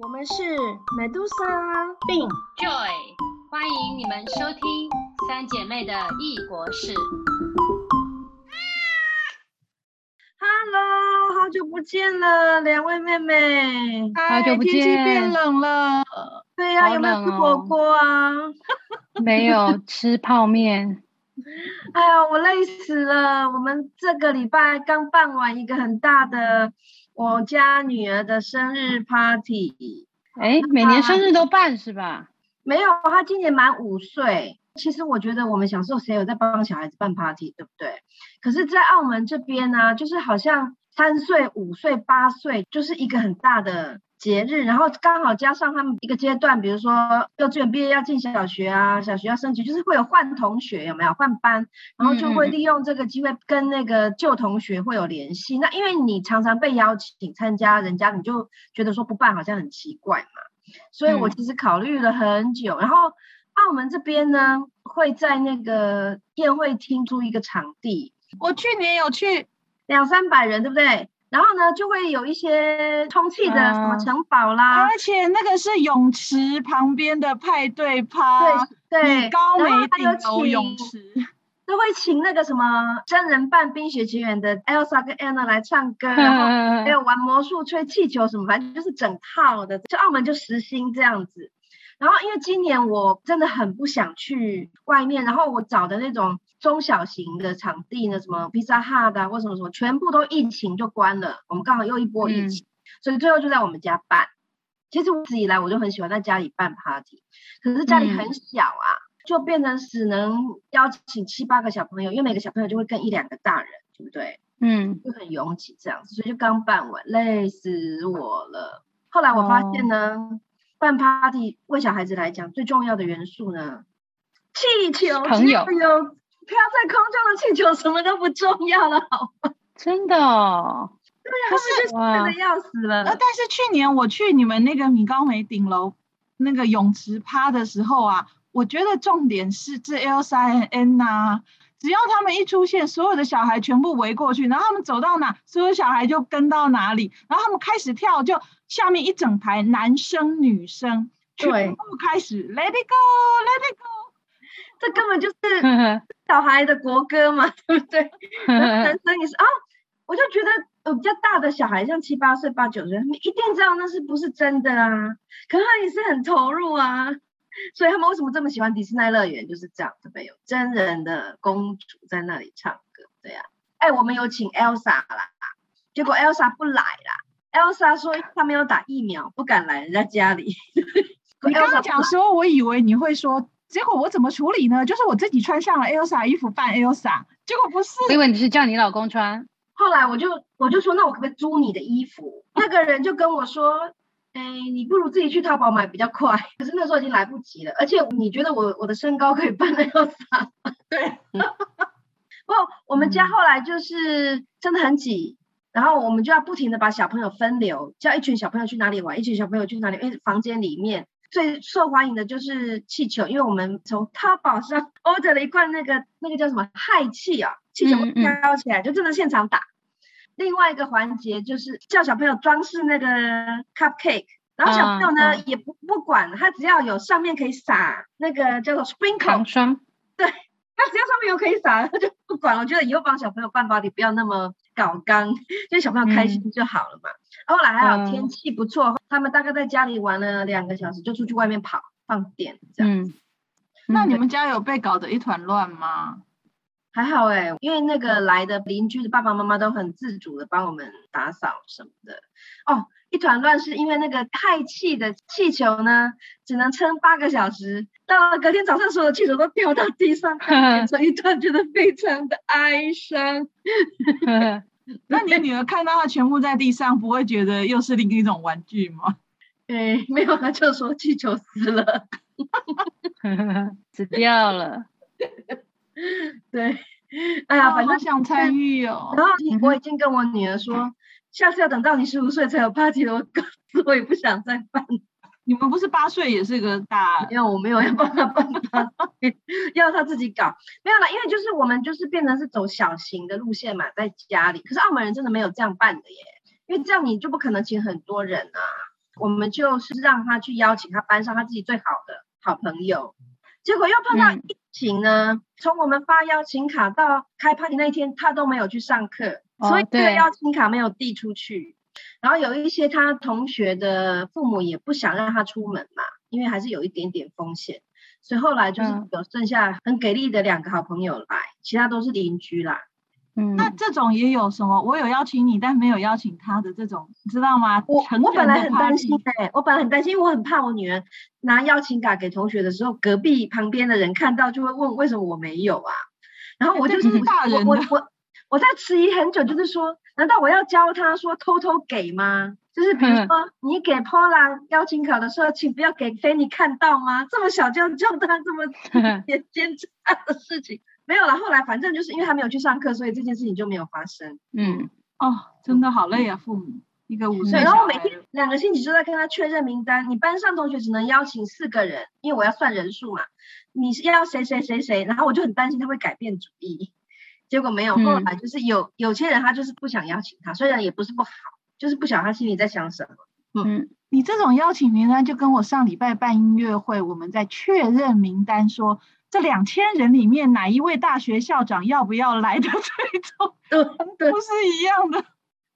我们是美杜莎、病 Joy，欢迎你们收听三姐妹的异国事。Hello，好久不见了，两位妹妹。好久不见天气变冷了，对呀、好有没有吃火锅啊？没有吃泡面，哎呀，我累死了。我们这个礼拜刚办完一个很大的我家女儿的生日 party。哎，每年生日都办是吧？没有，她今年满五岁。其实我觉得我们小时候谁有在帮小孩子办 party，对不对？可是，在澳门这边呢、就是好像三岁、五岁、八岁，就是一个很大的节日，然后刚好加上他们一个阶段，比如说幼稚园毕业要进小学啊，小学要升级，就是会有换同学，有没有换班？然后就会利用这个机会跟那个旧同学会有联系。那因为你常常被邀请参加人家，你就觉得说不办好像很奇怪嘛。所以我嗯其实考虑了很久，然后澳门这边呢会在那个宴会厅租一个场地，我去年有去，两三百人，对不对？然后呢就会有一些充气的什么啊城堡啦，而且那个是泳池旁边的派对趴，对对，高然后梅还有顶楼泳池，都会请那个什么真人扮《冰雪奇缘》的 Elsa 跟 Anna 来唱歌，然后还有玩魔术、吹气球什么，反正就是整套的。就澳门就实行这样子。然后因为今年我真的很不想去外面，然后我找的那种中小型的场地呢，什么 Pizza Hut 啊或什么什么，全部都疫情就关了。我们刚好又一波疫嗯情，所以最后就在我们家办。其实我一直以来我就很喜欢在家里办 party，可是家里很小啊，就变成只能邀请七八个小朋友，因为每个小朋友就会跟一两个大人，对不对？嗯，就很拥挤这样子，所以就刚办完，累死我了。后来我发现呢，办 party 为小孩子来讲最重要的元素呢，气球，朋友只要有飘在空中的气球，什么都不重要了，好吗？真的哦，他们就哇真的要死了。呃，但是去年我去你们那个米高梅顶楼那个泳池趴的时候啊，我觉得重点是这 Elsa 和 Anna，只要他们一出现，所有的小孩全部围过去，然后他们走到哪，所有小孩就跟到哪里，然后他们开始跳，就下面一整排男生女生全部开始 Let it go，Let it go。这根本就是 小孩的国歌嘛，对不对？男生也是啊，我就觉得呃比较大的小孩，像七八岁、八九岁，他们一定知道那是不是真的啊，可是他也是很投入啊，所以他们为什么这么喜欢迪士尼乐园？就是这样，对不对？有真人的公主在那里唱歌，对呀、哎，我们有请 Elsa 啦，结果 Elsa 不来啦，Elsa 说她没有打疫苗，不敢来人家家里。你刚刚讲说，我以为你会说，结果我怎么处理呢？就是我自己穿上了 Elsa 衣服扮 Elsa，结果不是。我以为你是叫你老公穿，后来我就我就说，那我可不可以租你的衣服？那个人就跟我说，哎，你不如自己去淘宝买比较快。可是那时候已经来不及了，而且你觉得我我的身高可以扮那样伞吗？对。不，我们家后来就是真的很挤，然后我们就要不停的把小朋友分流，叫一群小朋友去哪里玩，一群小朋友去哪里，因为房间里面。最受欢迎的就是气球，因为我们从淘宝上 order 了一罐那个那个叫什么氦气啊，气球飘起来，就真的现场打。另外一个环节就是叫小朋友装饰那个 cupcake，然后小朋友呢、嗯也不不管，他只要有上面可以撒那个叫做 sprinkle，糖霜，他只要上面有可以撒，他 就不管。我觉得以后帮小朋友办 party 不要那么搞刚，就小朋友开心就好了嘛。后来还好嗯天气不错，他们大概在家里玩了两个小时，就出去外面跑放电这样。嗯，那你嗯们家有被搞得一团乱吗？还好哎、因为那个来的邻居的爸爸妈妈都很自主的帮我们打扫什么的。哦，一团乱是因为那个氦气的气球呢，只能撑八个小时，到了隔天早上，所有的气球都掉到地上，变成一团，觉得非常的哀伤。那你女儿看到它全部在地上，不会觉得又是另一种玩具吗？哎，没有，他就说气球死了。死掉了，对，哎呀，反正想参与哦。然后我已经跟我女儿说，下次要等到你十五岁才有 party 了。我告诉我也不想再办，你们不是八岁也是个大因为我没有要帮他办 party，要他自己搞。没有啦，因为就是我们就是变成是走小型的路线嘛，在家里。可是澳门人真的没有这样办的耶，因为这样你就不可能请很多人啊。我们就是让他去邀请他班上他自己最好的好朋友，结果又碰到疫情呢，从我们发邀请卡到开 party 那一天，他都没有去上课，所以这个邀请卡没有递出去。然后有一些他同学的父母也不想让他出门嘛，因为还是有一点点风险，所以后来就是有剩下很给力的两个好朋友来，其他都是邻居啦。嗯，那这种也有什么？我有邀请你，但没有邀请他的这种，你知道吗？我我本来很担心哎，我本来很担心，因为我很怕我女儿拿邀请卡给同学的时候，隔壁旁边的人看到就会问为什么我没有啊？然后我就是我我我我在迟疑很久，就是说，难道我要教他说偷偷给吗？就是比如说你给 Paula 邀请卡的时候，请不要给 Fanny 看到吗？这么小就教他这么坚坚持的事情。没有了，后来反正就是因为他没有去上课，所以这件事情就没有发生。嗯，哦，真的好累啊，父母一个五岁，然后每天两个星期就在跟他确认名单。你班上同学只能邀请四个人，因为我要算人数嘛。你是要谁谁谁谁，然后我就很担心他会改变主意。结果没有，后来就是有有些人他就是不想邀请他，虽然也不是不好，就是不晓得他心里在想什么。嗯，你这种邀请名单就跟我上礼拜办音乐会，我们在确认名单说。这两千人里面，哪一位大学校长要不要来的这种，都是一样的。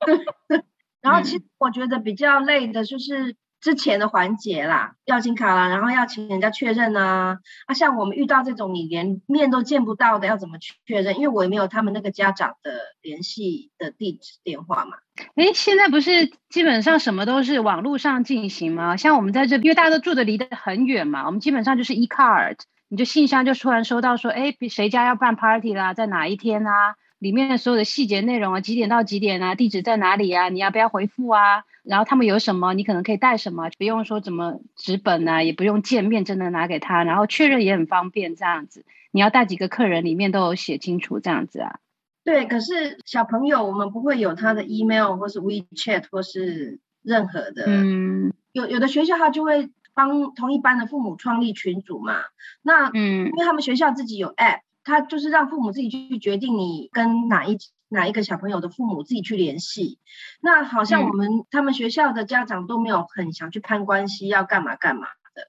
然后，其实我觉得比较累的就是之前的环节啦，邀请卡啦，然后要请人家确认啊。啊，像我们遇到这种你连面都见不到的，要怎么确认？因为我也没有他们那个家长的联系的地址电话嘛。哎，现在不是基本上什么都是网络上进行吗？像我们在这，因为大家都住的离得很远嘛，我们基本上就是 e card。你就信箱就突然收到说，哎，谁家要办 party 啦，在哪一天啊？里面所有的细节内容啊，几点到几点啊？地址在哪里啊？你要不要回复啊？然后他们有什么，你可能可以带什么，不用说怎么纸本啊，也不用见面真的拿给他，然后确认也很方便，这样子。你要带几个客人，里面都有写清楚，这样子啊。对，可是小朋友我们不会有他的 email 或是 WeChat 或是任何的，嗯，有有的学校他就会。帮同一班的父母创立群组嘛？那嗯，因为他们学校自己有 app，他就是让父母自己去决定你跟哪一哪一个小朋友的父母自己去联系。那好像我们他们学校的家长都没有很想去攀关系，要干嘛干嘛的，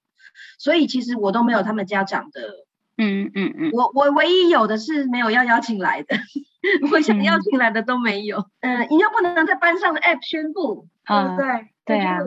所以其实我都没有他们家长的，嗯嗯嗯，我我唯一有的是没有要邀请来的，我想邀请来的都没有。嗯，你又不能在班上的 app 宣布，对不对？对啊。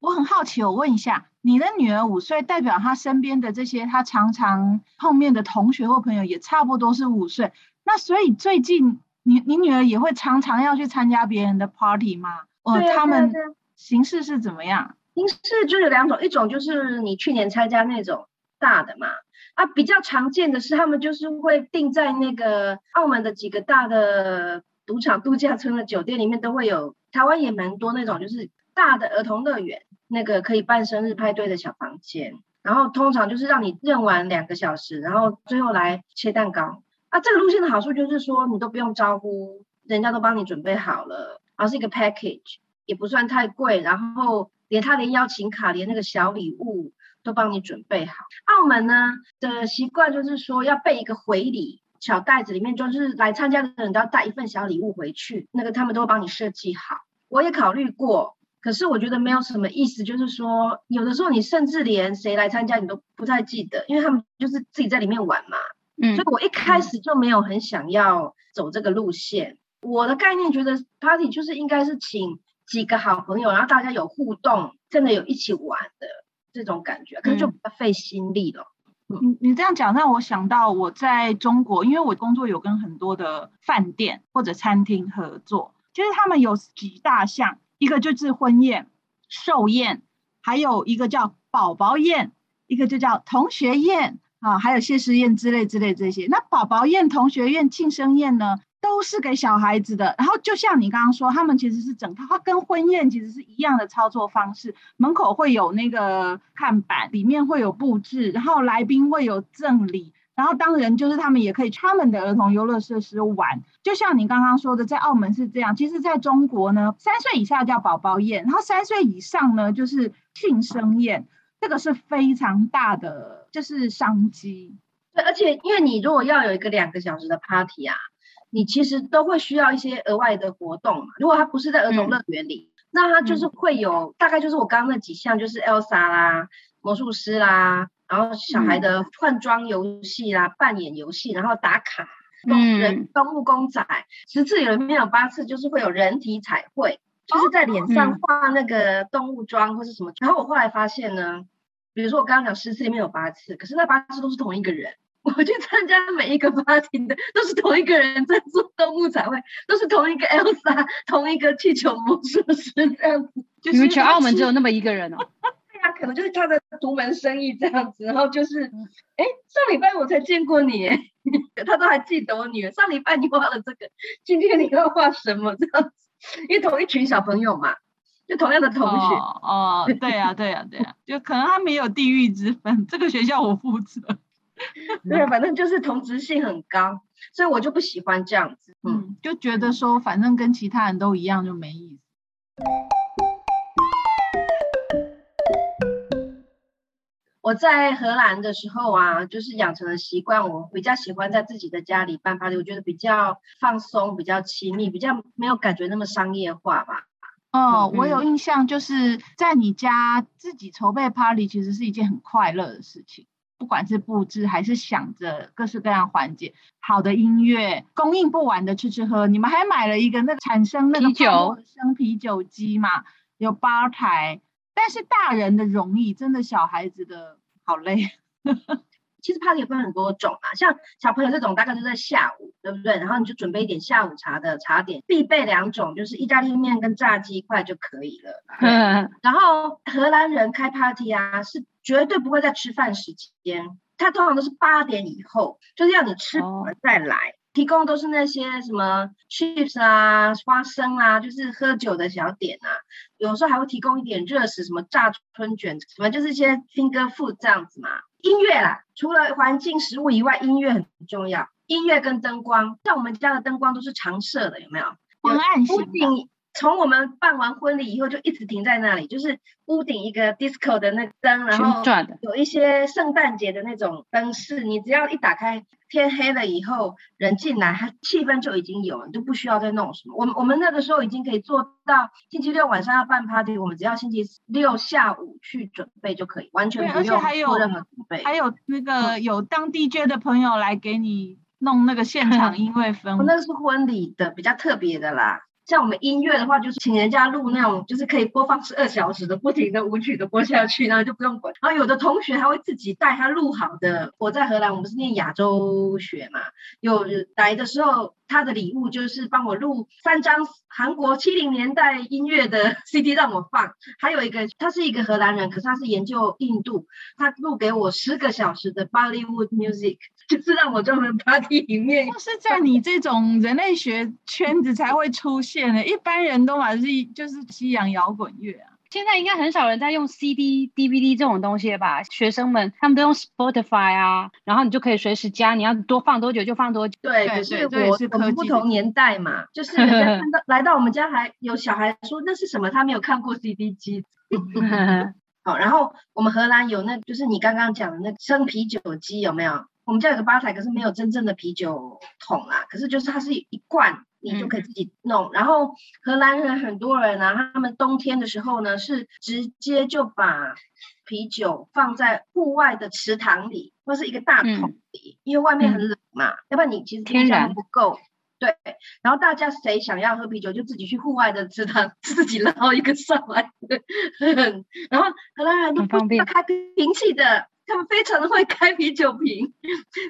我很好奇，我问一下，你的女儿五岁，代表她身边的这些她常常碰面的同学或朋友也差不多是五岁，那所以最近你你女儿也会常常要去参加别人的 party 吗？哦，他们形式是怎么样？形式就有两种，一种就是你去年参加那种大的嘛，啊，比较常见的是他们就是会定在那个澳门的几个大的赌场、度假村的酒店里面都会有，台湾也蛮多那种就是大的儿童乐园。那个可以办生日派对的小房间，然后通常就是让你认完两个小时，然后最后来切蛋糕。啊，这个路线的好处就是说，你都不用招呼，人家都帮你准备好了，而是一个 package，也不算太贵，然后连他连邀请卡，连那个小礼物都帮你准备好。澳门呢的习惯就是说要备一个回礼小袋子，里面就是来参加的人都要带一份小礼物回去，那个他们都会帮你设计好。我也考虑过。可是我觉得没有什么意思，就是说，有的时候你甚至连谁来参加你都不太记得，因为他们就是自己在里面玩嘛。嗯，所以我一开始就没有很想要走这个路线。我的概念觉得 party 就是应该是请几个好朋友，然后大家有互动，真的有一起玩的这种感觉，可是就比较费心力了。你你这样讲让我想到我在中国，因为我工作有跟很多的饭店或者餐厅合作，就是他们有几大项。一个就是婚宴、寿宴，还有一个叫宝宝宴，一个就叫同学宴啊，还有谢师宴之类之类这些。那宝宝宴、同学宴、庆生宴呢，都是给小孩子的。然后就像你刚刚说，他们其实是整套，它跟婚宴其实是一样的操作方式。门口会有那个看板，里面会有布置，然后来宾会有赠礼。然后当然就是他们也可以他们的儿童游乐设施玩，就像你刚刚说的，在澳门是这样。其实在中国呢，三岁以下叫宝宝宴，然后三岁以上呢就是庆生宴，这个是非常大的就是商机。对，而且因为你如果要有一个两个小时的 party 啊，你其实都会需要一些额外的活动嘛。如果它不是在儿童乐园里，那它就是会有大概就是我刚刚那几项，就是 Elsa 啦、魔术师啦，然后小孩的换装游戏啦、扮演游戏，然后打卡。动人动物公仔，十次有里面有八次就是会有人体彩绘，就是在脸上画那个动物妆或是什么。然后我后来发现呢，比如说我刚刚讲十次里面有八次，可是那八次都是同一个人。我去参加每一个 party 的都是同一个人在做动物彩绘，都是同一个 Elsa，同一个气球魔术师这样子。你们全澳门只有那么一个人哦？对啊，可能就是他的独门生意这样子。然后就是，哎，上礼拜我才见过你，他都还记得我女儿。上礼拜你画了这个，今天你要画什么这样子？因为同一群小朋友嘛，就同样的同学。哦，对呀，对呀，对呀，就可能他没有地域之分。这个学校我负责。对，反正就是同质性很高，所以我就不喜欢这样子。嗯，就觉得说反正跟其他人都一样就没意思。我在荷兰的时候啊，就是养成了习惯，我比较喜欢在自己的家里办 party，我觉得比较放松、比较亲密、比较没有感觉那么商业化吧。哦，我有印象，就是在你家自己筹备 party，其实是一件很快乐的事情。不管是布置还是想着各式各样环节，好的音乐，供应不完的吃吃喝，你们还买了一个那个产生那个生啤酒机嘛，有吧台。但是大人的容易，真的小孩子的好累。其实 party 也分很多种啊，像小朋友这种大概就在下午，对不对？然后你就准备一点下午茶的茶点，必备两种就是意大利面跟炸鸡块就可以了。然后荷兰人开 party 啊，是绝对不会在吃饭时间，他通常都是八点以后，就是要你吃完再来，提供都是那些什么 chips 啊、花生啊，就是喝酒的小点啊，有时候还会提供一点热食，什么炸春卷，什么就是一些 finger food 这样子嘛。音乐啦，除了环境、食物以外，音乐很重要。音乐跟灯光，像我们家的灯光都是常设的，有没有？昏暗型。屋顶从我们办完婚礼以后就一直停在那里，就是屋顶一个 disco 的那灯，然后有一些圣诞节的那种灯饰，你只要一打开。天黑了以后，人进来，它气氛就已经有了，就不需要再弄什么。我们我们那个时候已经可以做到，星期六晚上要办 party，我们只要星期六下午去准备就可以，完全不用做任何准备。还有那个有当 DJ 的朋友来给你弄那个现场 音乐氛围。那个是婚礼的比较特别的啦。像我们音乐的话，就是请人家录那种，就是可以播放十二小时的不停的舞曲的播下去，然后就不用管。然后有的同学还会自己带他录好的。我在荷兰，我们是念亚洲学嘛，有来的时候。他的礼物就是帮我录三张韩国七零年代音乐的 CD 让我放，还有一个他是一个荷兰人，可是他是研究印度，他录给我十个小时的 Bollywood music，就是让我专门 party 里面。就是在你这种人类学圈子才会出现的，一般人都嘛是就是西洋摇滚乐啊。现在应该很少人在用 CD、DVD 这种东西了吧？学生们他们都用 Spotify 啊，然后你就可以随时加，你要多放多久就放多久。对，可是我我们不同年代嘛，就是人家 看到来到我们家还有小孩说那是什么，他没有看过 CD 机。好，然后我们荷兰有那，就是你刚刚讲的那生啤酒机有没有？我们家有个吧台，可是没有真正的啤酒桶啊，可是就是它是一罐。你就可以自己弄，然后荷兰人很多人啊，他们冬天的时候呢，是直接就把啤酒放在户外的池塘里，或是一个大桶里，因为外面很冷嘛，要不然你其实天然不够。对，然后大家谁想要喝啤酒，就自己去户外的池塘 自己捞一个上来。然后荷兰人都不要开瓶器的，他们非常的会开啤酒瓶，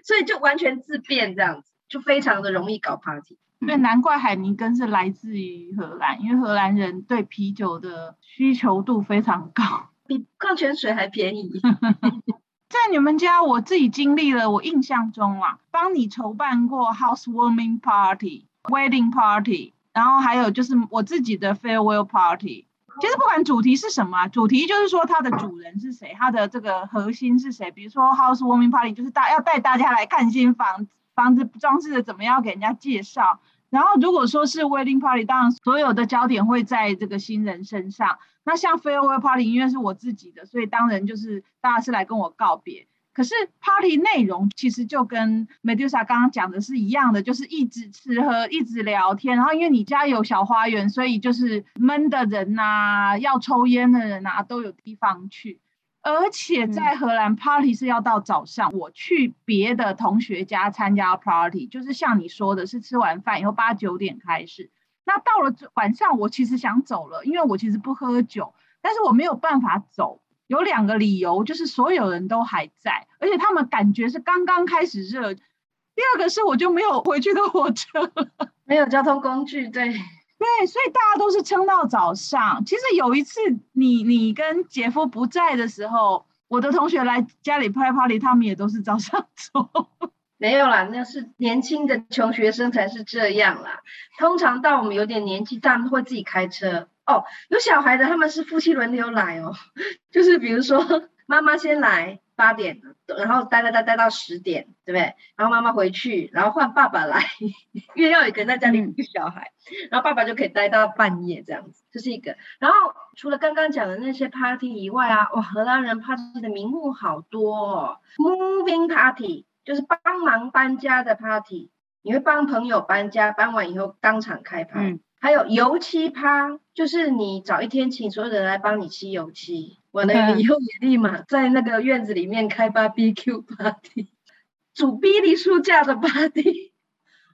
所以就完全自便这样子，就非常的容易搞 party。对，难怪海尼根是来自于荷兰，因为荷兰人对啤酒的需求度非常高，比矿泉水还便宜。在你们家，我自己经历了，我印象中啊，帮你筹办过 housewarming party、wedding party，然后还有就是我自己的 farewell party。其实不管主题是什么，主题就是说它的主人是谁，它的这个核心是谁。比如说 housewarming party，就是大要带大家来看新房子。房子装饰的怎么样？给人家介绍。然后如果说是 wedding party，当然所有的焦点会在这个新人身上。那像 farewell party，因为是我自己的，所以当然就是大家是来跟我告别。可是 party 内容其实就跟 Medusa 刚刚讲的是一样的，就是一直吃喝，一直聊天。然后因为你家有小花园，所以就是闷的人呐，要抽烟的人呐，都有地方去。而且在荷兰 party 是要到早上，我去别的同学家参加 party，就是像你说的，是吃完饭以后八九点开始。那到了晚上，我其实想走了，因为我其实不喝酒，但是我没有办法走。有两个理由，就是所有人都还在，而且他们感觉是刚刚开始热。第二个是我就没有回去的火车，没有交通工具，对对，所以大家都是撑到早上。其实有一次你你跟姐夫不在的时候，我的同学来家里拍 party，他们也都是早上走。没有啦，那是年轻的穷学生才是这样啦。通常到我们有点年纪，他们会自己开车。哦，有小孩的他们是夫妻轮流来哦，就是比如说妈妈先来八点，然后待待待待到十点，对不对？然后妈妈回去，然后换爸爸来，因为要有一个人在家里一个小孩，然后爸爸就可以待到半夜这样子，这是一个。然后除了刚刚讲的那些 party 以外啊，哇，荷兰人 party 的名目好多哦，moving party 就是帮忙搬家的 party，你会帮朋友搬家，搬完以后当场开趴。还有油漆趴，就是你早一天请所有人来帮你漆油漆，完了以后也立马在那个院子里面开 BBQ party，煮比利书架的 party，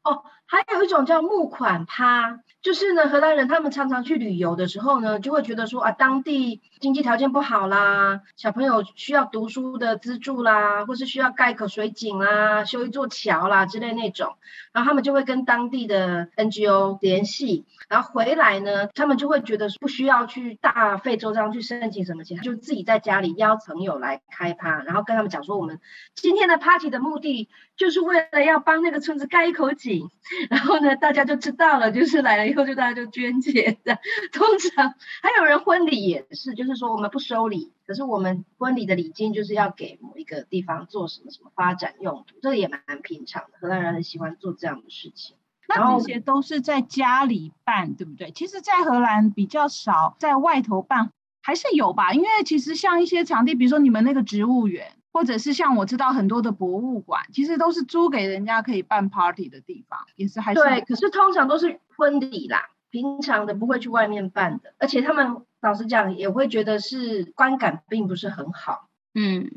哦。还有一种叫募款趴，就是呢，荷兰人他们常常去旅游的时候呢，就会觉得说啊，当地经济条件不好啦，小朋友需要读书的资助啦，或是需要盖口水井啦、修一座桥啦之类那种，然后他们就会跟当地的 NGO 联系，然后回来呢，他们就会觉得不需要去大费周章去申请什么钱，就自己在家里邀朋友来开趴，然后跟他们讲说，我们今天的 party 的目的就是为了要帮那个村子盖一口井。然后呢，大家就知道了，就是来了以后就大家就捐钱的。通常还有人婚礼也是，就是说我们不收礼，可是我们婚礼的礼金就是要给某一个地方做什么什么发展用途，这个也蛮平常的。荷兰人很喜欢做这样的事情。那这些都是在家里办，对不对？其实，在荷兰比较少在外头办，还是有吧？因为其实像一些场地，比如说你们那个植物园。或者是像我知道很多的博物馆，其实都是租给人家可以办 party 的地方，也是还是对。可是通常都是婚礼啦，平常的不会去外面办的，而且他们老实讲也会觉得是观感并不是很好。嗯，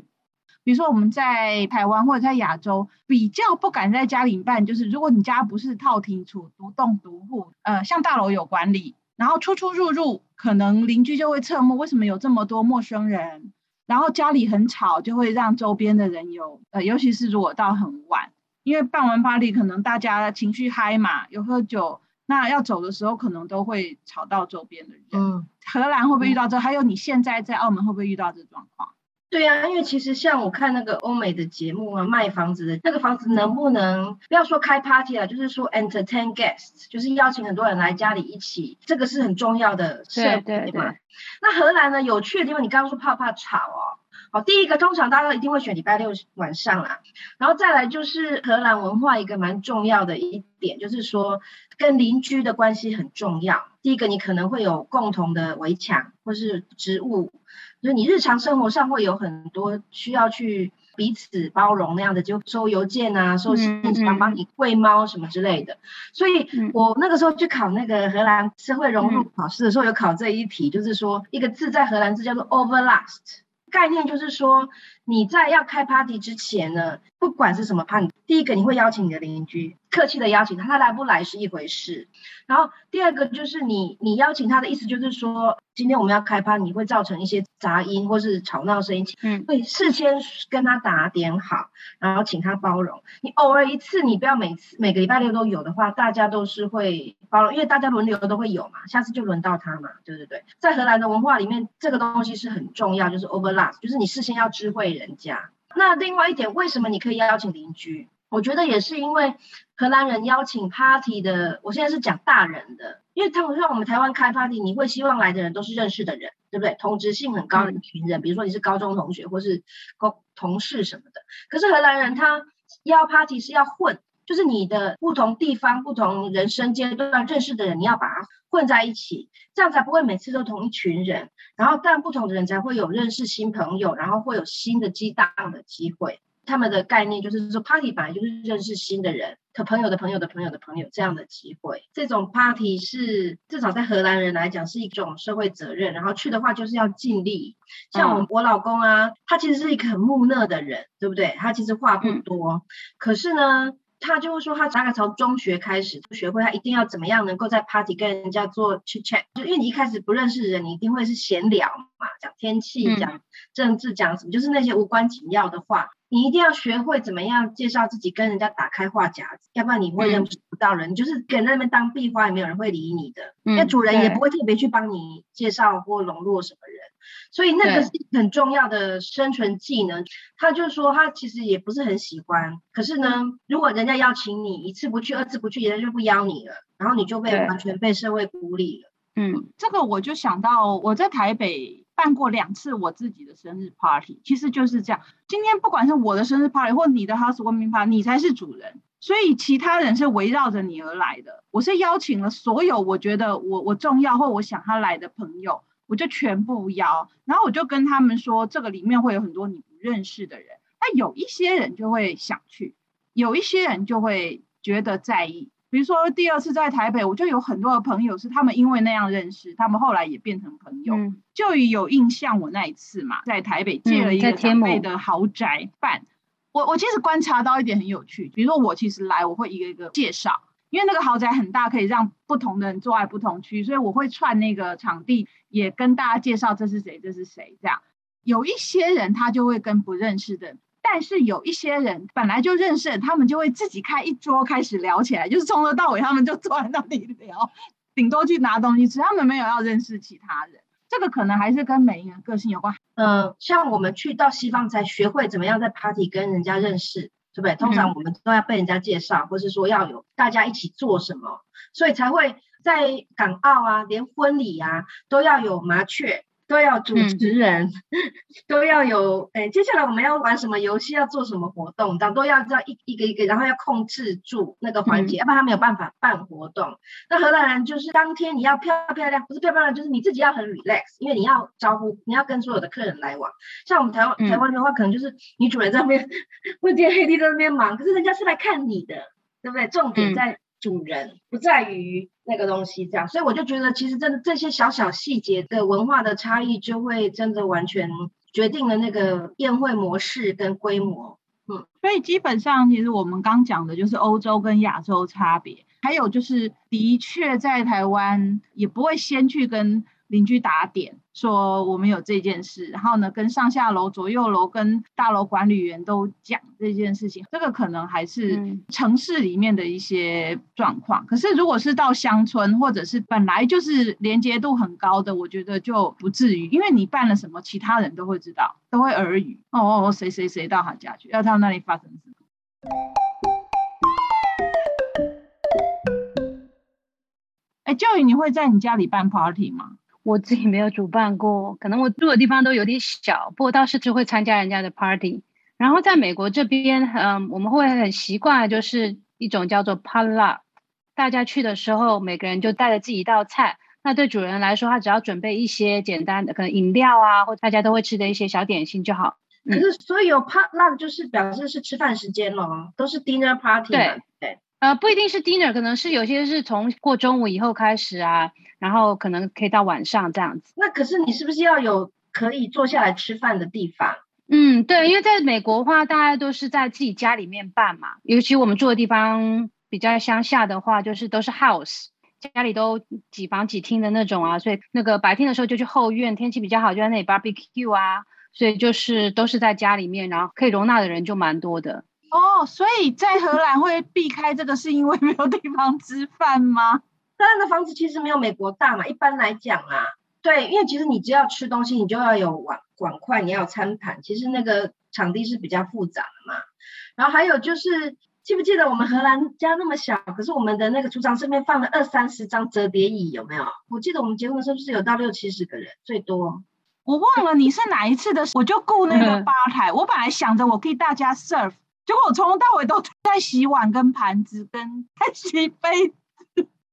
比如说我们在台湾或者在亚洲比较不敢在家里办，就是如果你家不是套厅处独栋独户，呃，像大楼有管理，然后出出入入，可能邻居就会侧目，为什么有这么多陌生人？然后家里很吵，就会让周边的人有呃，尤其是如果到很晚，因为办完 party 可能大家情绪嗨嘛，有喝酒，那要走的时候可能都会吵到周边的人。嗯，荷兰会不会遇到这？还有你现在在澳门会不会遇到这状况？对呀，因为其实像我看那个欧美的节目啊，卖房子的那个房子能不能不要说开 party 啊，就是说 entertain guests，就是邀请很多人来家里一起，这个是很重要的社会嘛。那荷兰呢，有趣的地方，你刚刚说怕不怕吵哦？好，第一个通常大家一定会选礼拜六晚上啦，然后再来就是荷兰文化一个蛮重要的一点，就是说跟邻居的关系很重要。第一个，你可能会有共同的围墙或是植物。就是你日常生活上会有很多需要去彼此包容那样的，就收邮件啊，收信箱，帮你喂猫什么之类的。所以我那个时候去考那个荷兰社会融入考试的时候，有考这一题，就是说一个字在荷兰字叫做 overlast。概念就是说，你在要开 party 之前呢，不管是什么 party，第一个你会邀请你的邻居，客气的邀请他，他来不来是一回事。然后第二个就是你，你邀请他的意思就是说，今天我们要开 party，你会造成一些杂音或是吵闹声音，嗯，会事先跟他打点好，然后请他包容。你偶尔一次，你不要每次每个礼拜六都有的话，大家都是会包容，因为大家轮流都会有嘛，下次就轮到他嘛，对对对。在荷兰的文化里面，这个东西是很重要，就是 overlap，就是你事先要知会人家。那另外一点，为什么你可以邀请邻居？我觉得也是因为荷兰人邀请 party 的，我现在是讲大人的，因为他们像我们台湾开 party，你会希望来的人都是认识的人，对不对？同质性很高的一群人，比如说你是高中同学或是高同事什么的。可是荷兰人他邀 party 是要混，就是你的不同地方、不同人生阶段认识的人，你要把它混在一起，这样才不会每次都同一群人。然后，但不同的人才会有认识新朋友，然后会有新的激荡的机会。他们的概念就是说，party 本来就是认识新的人，可朋友的朋友的朋友的朋友这样的机会。这种 party 是至少在荷兰人来讲是一种社会责任，然后去的话就是要尽力。像我我老公啊，他其实是一个很木讷的人，对不对？他其实话不多，可是呢。他就会说，他大概从中学开始就学会，他一定要怎么样能够在 party 跟人家做 chit chat，就因为你一开始不认识人，你一定会是闲聊嘛，讲天气、讲政治、讲什么，就是那些无关紧要的话。你一定要学会怎么样介绍自己，跟人家打开话匣子，要不然你会认不到人。就是跟那边当壁花，也没有人会理你的，因为主人也不会特别去帮你介绍或笼络什么人。所以那个是很重要的生存技能。他就说他其实也不是很喜欢，可是呢，如果人家邀请你一次不去，二次不去，人家就不邀你了，然后你就被完全被社会孤立了。嗯，这个我就想到我在台北。办过两次我自己的生日 party，其实就是这样。今天不管是我的生日 party 或你的 housewarming party，你才是主人，所以其他人是围绕着你而来的。我是邀请了所有我觉得我我重要或我想他来的朋友，我就全部邀。然后我就跟他们说，这个里面会有很多你不认识的人。那有一些人就会想去，有一些人就会觉得在意。比如说第二次在台北，我就有很多的朋友是他们因为那样认识，他们后来也变成朋友。就有印象我那一次嘛，在台北借了一个长辈的豪宅办。我我其实观察到一点很有趣，比如说我其实来我会一个一个介绍，因为那个豪宅很大，可以让不同的人坐在不同区，所以我会串那个场地，也跟大家介绍这是谁，这是谁这样。有一些人他就会跟不认识的。但是有一些人本来就认识，他们就会自己开一桌开始聊起来，就是从头到尾他们就坐在那里聊，顶多去拿东西吃，他们没有要认识其他人。这个可能还是跟每一个人个性有关。嗯，像我们去到西方才学会怎么样在 party 跟人家认识，对不对？通常我们都要被人家介绍，或是说要有大家一起做什么，所以才会在港澳啊，连婚礼啊都要有麻雀。都要主持人，都要有哎。接下来我们要玩什么游戏？要做什么活动？这都要这样一一个一个，然后要控制住那个环节，要不然他没有办法办活动。那荷兰人就是当天你要漂漂亮，不是漂漂亮，就是你自己要很 relax，因为你要招呼，你要跟所有的客人来往。像我们台湾台湾的话，可能就是女主人在那边，或者黑地在那边忙，可是人家是来看你的，对不对？重点在。主人不在于那个东西，这样，所以我就觉得，其实真的这些小小细节的文化的差异，就会真的完全决定了那个宴会模式跟规模。嗯，所以基本上，其实我们刚讲的就是欧洲跟亚洲差别，还有就是的确在台湾也不会先去跟。邻居打点说我们有这件事，然后呢，跟上下楼、左右楼、跟大楼管理员都讲这件事情。这个可能还是城市里面的一些状况。可是如果是到乡村，或者是本来就是连接度很高的，我觉得就不至于，因为你办了什么，其他人都会知道，都会耳语。哦哦哦，谁谁谁到他家去，要他那里发生什么？哎，教育你会在你家里办 party 吗？我自己没有主办过，可能我住的地方都有点小，不过倒是就会参加人家的 party。然后在美国这边，嗯，我们会很习惯，就是一种叫做 potluck。大家去的时候，每个人就带着自己一道菜。那对主人来说，他只要准备一些简单的，可能饮料啊，或大家都会吃的一些小点心就好。可是，所以有 potluck 就是表示是吃饭时间咯，都是 dinner party。对对。呃，不一定是 dinner，可能是有些是从过中午以后开始啊，然后可能可以到晚上这样子。那可是你是不是要有可以坐下来吃饭的地方？嗯，对，因为在美国的话，大家都是在自己家里面办嘛。尤其我们住的地方比较乡下的话，就是都是 house，家里都几房几厅的那种啊，所以那个白天的时候就去后院，天气比较好就在那里 barbecue 啊，所以就是都是在家里面，然后可以容纳的人就蛮多的。哦，所以在荷兰会避开这个，是因为没有地方吃饭吗？荷兰的房子其实没有美国大嘛，一般来讲啊，对，因为其实你只要吃东西，你就要有碗碗筷，你要有餐盘，其实那个场地是比较复杂的嘛。然后还有就是，记不记得我们荷兰家那么小，可是我们的那个储藏室面放了二三十张折叠椅，有没有？我记得我们结婚的时候是有到六七十个人，最多。我忘了你是哪一次的，我就雇那个吧台。我本来想着我可以大家 serve。结果我从头到尾都在洗碗、跟盘子、跟在洗杯。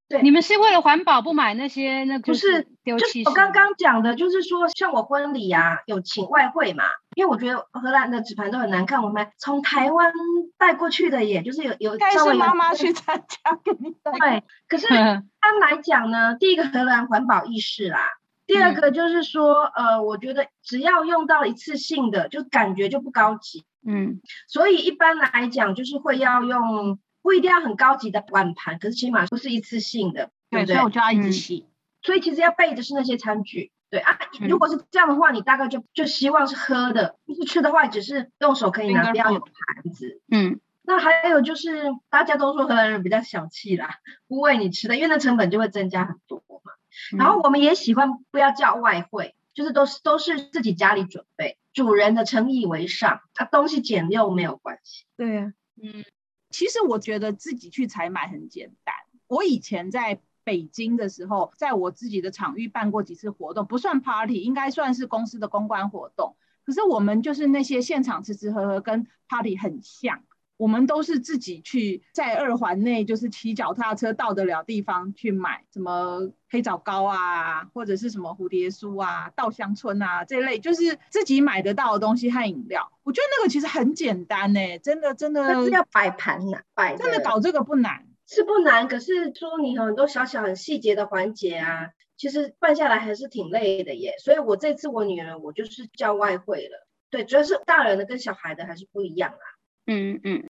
对，你们是为了环保不买那些那不是丢弃？我刚刚讲的就是说，像我婚礼啊，有请外汇嘛，因为我觉得荷兰的纸盘都很难看，我们从台湾带过去的，也就是有有稍微妈妈去参加给你带。对，可是 一般来讲呢，第一个荷兰环保意识啦，第二个就是说，呃，我觉得只要用到一次性的，就感觉就不高级。嗯，所以一般来讲，就是会要用。不一定要很高级的碗盘，可是起码不是一次性的，对不对？所以我就要一直洗。所以其实要备的是那些餐具，对啊。如果是这样的话，你大概就就希望是喝的，不是吃的话，只是用手可以拿，不要有盘子。嗯。那还有就是，大家都说荷兰人比较小气啦，不喂你吃的，因为那成本就会增加很多嘛。然后我们也喜欢不要叫外汇，就是都是都是自己家里准备，主人的诚意为上，啊，东西简陋没有关系。对啊，嗯。其实我觉得自己去采买很简单。我以前在北京的时候，在我自己的场域办过几次活动，不算 party，应该算是公司的公关活动。可是我们就是那些现场吃吃喝喝，跟 party 很像。我们都是自己去在二环内，就是骑脚踏车到得了地方去买什么黑枣糕啊，或者是什么蝴蝶酥啊、稻香村啊这类，就是自己买得到的东西和饮料。我觉得那个其实很简单呢，真的真的。要摆盘难，摆真的搞这个不难，是不难。可是说你很多小小很细节的环节啊，其实办下来还是挺累的耶。所以我这次我女儿我就是叫外汇了，对，主要是大人的跟小孩的还是不一样啊。嗯嗯，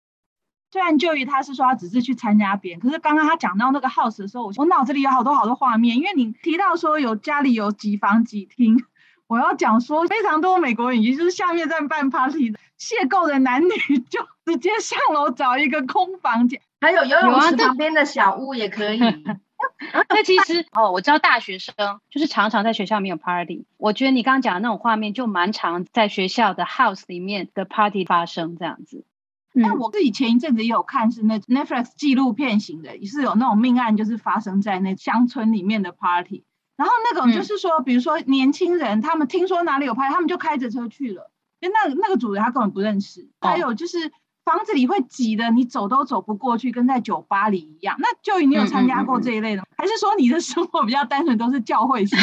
虽然就于他是说他只是去参加别人，可是刚刚他讲到那个 house 的时候，我我脑子里有好多好多画面，因为你提到说有家里有几房几厅，我要讲说非常多美国人，也就是下面在办 party 邂逅的男女，就直接上楼找一个空房间，还有游泳池旁边的小屋也可以。那其实哦，我知道大学生就是常常在学校没有 party。我觉得你刚刚讲的那种画面，就蛮常在学校的 house 里面的 party 发生这样子。但我自己前一阵子也有看，是那 Netflix 纪录片型的，也是有那种命案，就是发生在那乡村里面的 party。然后那种就是说，比如说年轻人，他们听说哪里有 party，他们就开着车去了，因为那那个主人他根本不认识。还有就是房子里会挤的，你走都走不过去，跟在酒吧里一样。那就你有参加过这一类的，还是说你的生活比较单纯，都是教会型？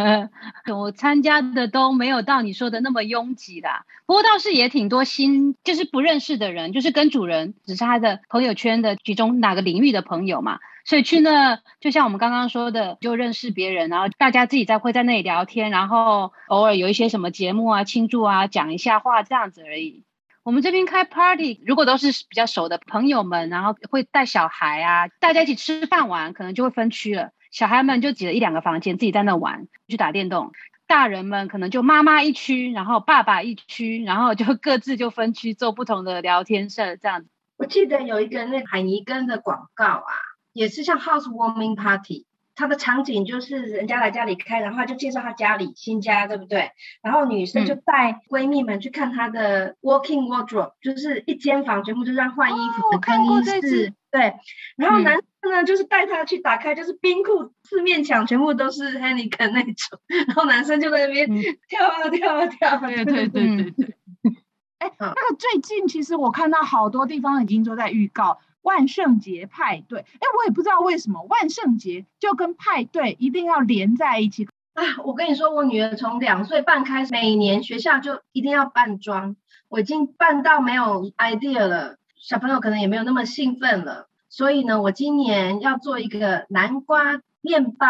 我参加的都没有到你说的那么拥挤啦。不过倒是也挺多新，就是不认识的人，就是跟主人只是他的朋友圈的其中哪个领域的朋友嘛，所以去那就像我们刚刚说的，就认识别人，然后大家自己在会在那里聊天，然后偶尔有一些什么节目啊、庆祝啊、讲一下话这样子而已。我们这边开 party，如果都是比较熟的朋友们，然后会带小孩啊，大家一起吃饭玩，可能就会分区了，小孩们就挤了一两个房间，自己在那玩，去打电动。大人们可能就妈妈一区，然后爸爸一区，然后就各自就分区做不同的聊天室这样子。我记得有一个那海尼根的广告啊，也是像 housewarming party，它的场景就是人家来家里开，然后就介绍他家里新家，对不对？然后女生就带闺蜜们去看她的 walking wardrobe，就是一间房全部就让换衣服的更衣室，对。然后男生。呢，就是带他去打开，就是冰库四面墙全部都是 Henneken 那种，然后男生就在那边 跳啊跳啊跳。对对对对对。哎，那个最近其实我看到好多地方已经都在预告万圣节派对。哎，我也不知道为什么万圣节就跟派对一定要连在一起啊！我跟你说，我女儿从两岁半开始，每年学校就一定要扮装，我已经扮到没有 idea 了，小朋友可能也没有那么兴奋了。所以呢，我今年要做一个南瓜面包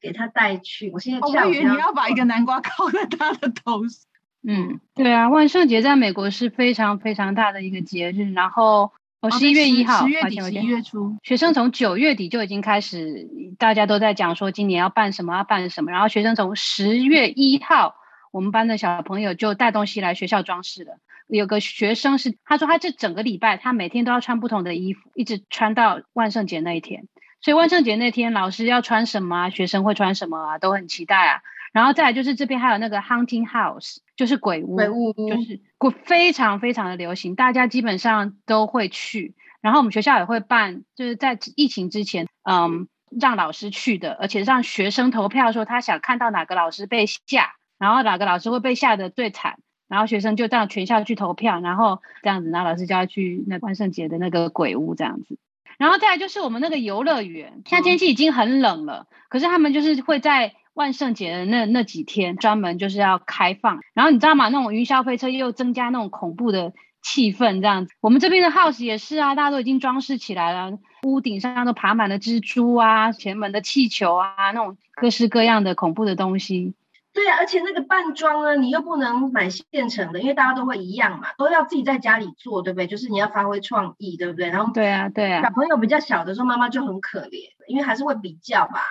给她带去。我现在我以为你要把一个南瓜 扣在她的头上。嗯，对啊，万圣节在美国是非常非常大的一个节日。然后，我十一月一号，十月底、十一月初，学生从九月底就已经开始，大家都在讲说今年要办什么，要办什么。然后，学生从十月一号，我们班的小朋友就带东西来学校装饰了。有个学生是，他说他这整个礼拜，他每天都要穿不同的衣服，一直穿到万圣节那一天。所以万圣节那天，老师要穿什么，学生会穿什么啊，都很期待啊。然后再来就是这边还有那个 Hunting House，就是鬼屋，鬼屋就是鬼非常非常的流行，大家基本上都会去。然后我们学校也会办，就是在疫情之前，嗯，让老师去的，而且让学生投票说他想看到哪个老师被吓，然后哪个老师会被吓得最惨。然后学生就这样全校去投票，然后这样子，然后老师就要去那万圣节的那个鬼屋这样子。然后再来就是我们那个游乐园，现在天气已经很冷了，可是他们就是会在万圣节的那那几天专门就是要开放。然后你知道吗？那种云霄飞车又增加那种恐怖的气氛，这样子。我们这边的 house 也是啊，大家都已经装饰起来了，屋顶上都爬满了蜘蛛啊，前门的气球啊，那种各式各样的恐怖的东西。对啊，而且那个扮装呢，你又不能买现成的，因为大家都会一样嘛，都要自己在家里做，对不对？就是你要发挥创意，对不对？然后对啊，对啊，小朋友比较小的时候，妈妈就很可怜，因为还是会比较吧。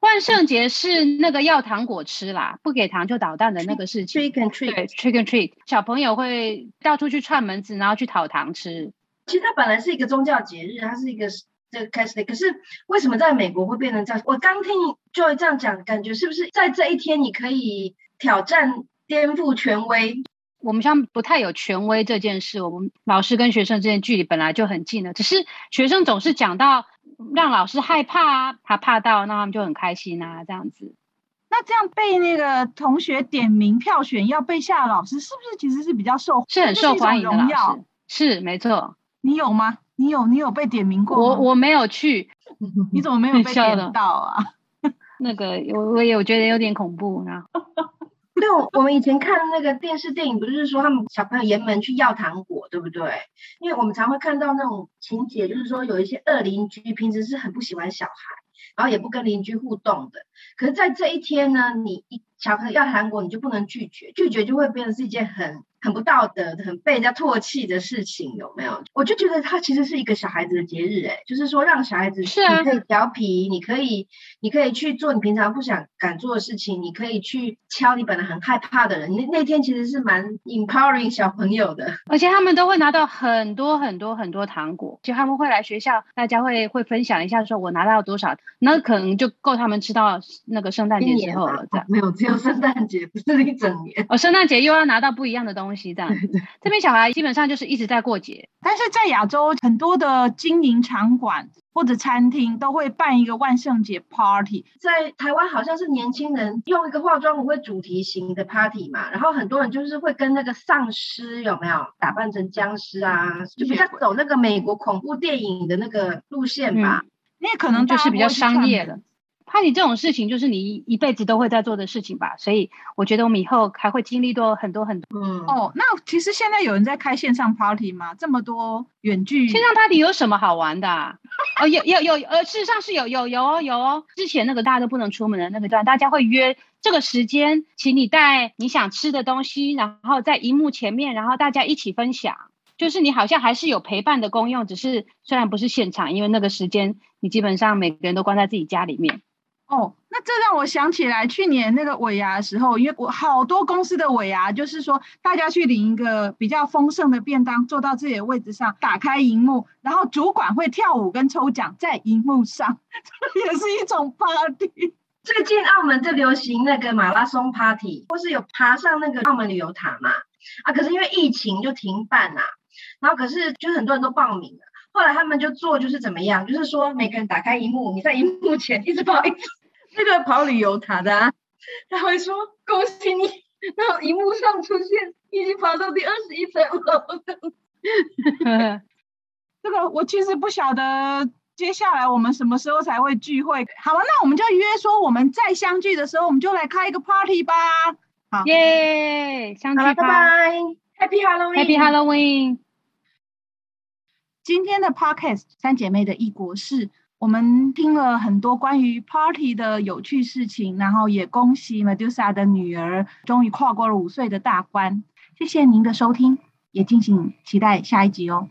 万圣节是那个要糖果吃啦，不给糖就捣蛋的那个事情。Trick and treat，对，Trick and treat，小朋友会到处去串门子，然后去讨糖吃。其实它本来是一个宗教节日，它是一个。这个开始的，可是为什么在美国会变成这样？我刚听 Joy 这样讲，感觉是不是在这一天你可以挑战颠覆权威？我们像不太有权威这件事，我们老师跟学生之间距离本来就很近了，只是学生总是讲到让老师害怕啊，他怕到，那他们就很开心啊，这样子。那这样被那个同学点名票选要被下的老师，是不是其实是比较受是很受欢迎的老师？是没错，你有吗？你有你有被点名过我我没有去，你怎么没有被 点到啊？那个我我有觉得有点恐怖呢。对，我们以前看那个电视电影，不是说他们小朋友沿门去要糖果，对不对？因为我们常会看到那种情节，就是说有一些恶邻居平时是很不喜欢小孩，然后也不跟邻居互动的。可是，在这一天呢，你一小朋友要糖果，你就不能拒绝，拒绝就会变成是一件很。很不道德、很被人家唾弃的事情，有没有？我就觉得它其实是一个小孩子的节日，哎，就是说让小孩子是啊，你可以调皮，你可以，你可以去做你平常不想敢做的事情，你可以去敲你本来很害怕的人。那那天其实是蛮 empowering 小朋友的，而且他们都会拿到很多很多很多糖果，就他们会来学校，大家会会分享一下，说我拿到多少，那可能就够他们吃到那个圣诞节之后了。这样没有，只有圣诞节，不是一整年。哦，圣诞节又要拿到不一样的东西。东西这样，这边小孩基本上就是一直在过节，但是在亚洲很多的经营场馆或者餐厅都会办一个万圣节 party，在台湾好像是年轻人用一个化妆舞会主题型的 party 嘛，然后很多人就是会跟那个丧尸有没有打扮成僵尸啊，就比较走那个美国恐怖电影的那个路线吧，那可能就是比较商业的。Party 这种事情就是你一辈子都会在做的事情吧，所以我觉得我们以后还会经历多很多很多。嗯哦，那其实现在有人在开线上 party 吗？这么多远距线上 party 有什么好玩的？哦，有有有，呃，事实上是有有有哦有哦。之前那个大家都不能出门的那个段，大家会约这个时间，请你带你想吃的东西，然后在荧幕前面，然后大家一起分享，就是你好像还是有陪伴的功用，只是虽然不是现场，因为那个时间你基本上每个人都关在自己家里面。哦，那这让我想起来去年那个尾牙的时候，因为我好多公司的尾牙，就是说大家去领一个比较丰盛的便当，坐到自己的位置上，打开荧幕，然后主管会跳舞跟抽奖在荧幕上，这也是一种 party。最近澳门就流行那个马拉松 party，或是有爬上那个澳门旅游塔嘛，啊，可是因为疫情就停办啦，然后可是就是很多人都报名了，后来他们就做就是怎么样，就是说每个人打开荧幕，你在荧幕前一直跑一直。那个跑旅游塔的，他会说恭喜你，然后荧幕上出现已经跑到第二十一层楼的。这个我其实不晓得接下来我们什么时候才会聚会。好了，那我们就约说我们再相聚的时候，我们就来开一个 party 吧。好，耶，相聚，拜拜，Happy Halloween，Happy Halloween。今天的 podcast 三姐妹的异国事。我们听了很多关于 party 的有趣事情，然后也恭喜 Medusa 的女儿终于跨过了五岁的大关。谢谢您的收听，也敬请期待下一集哦。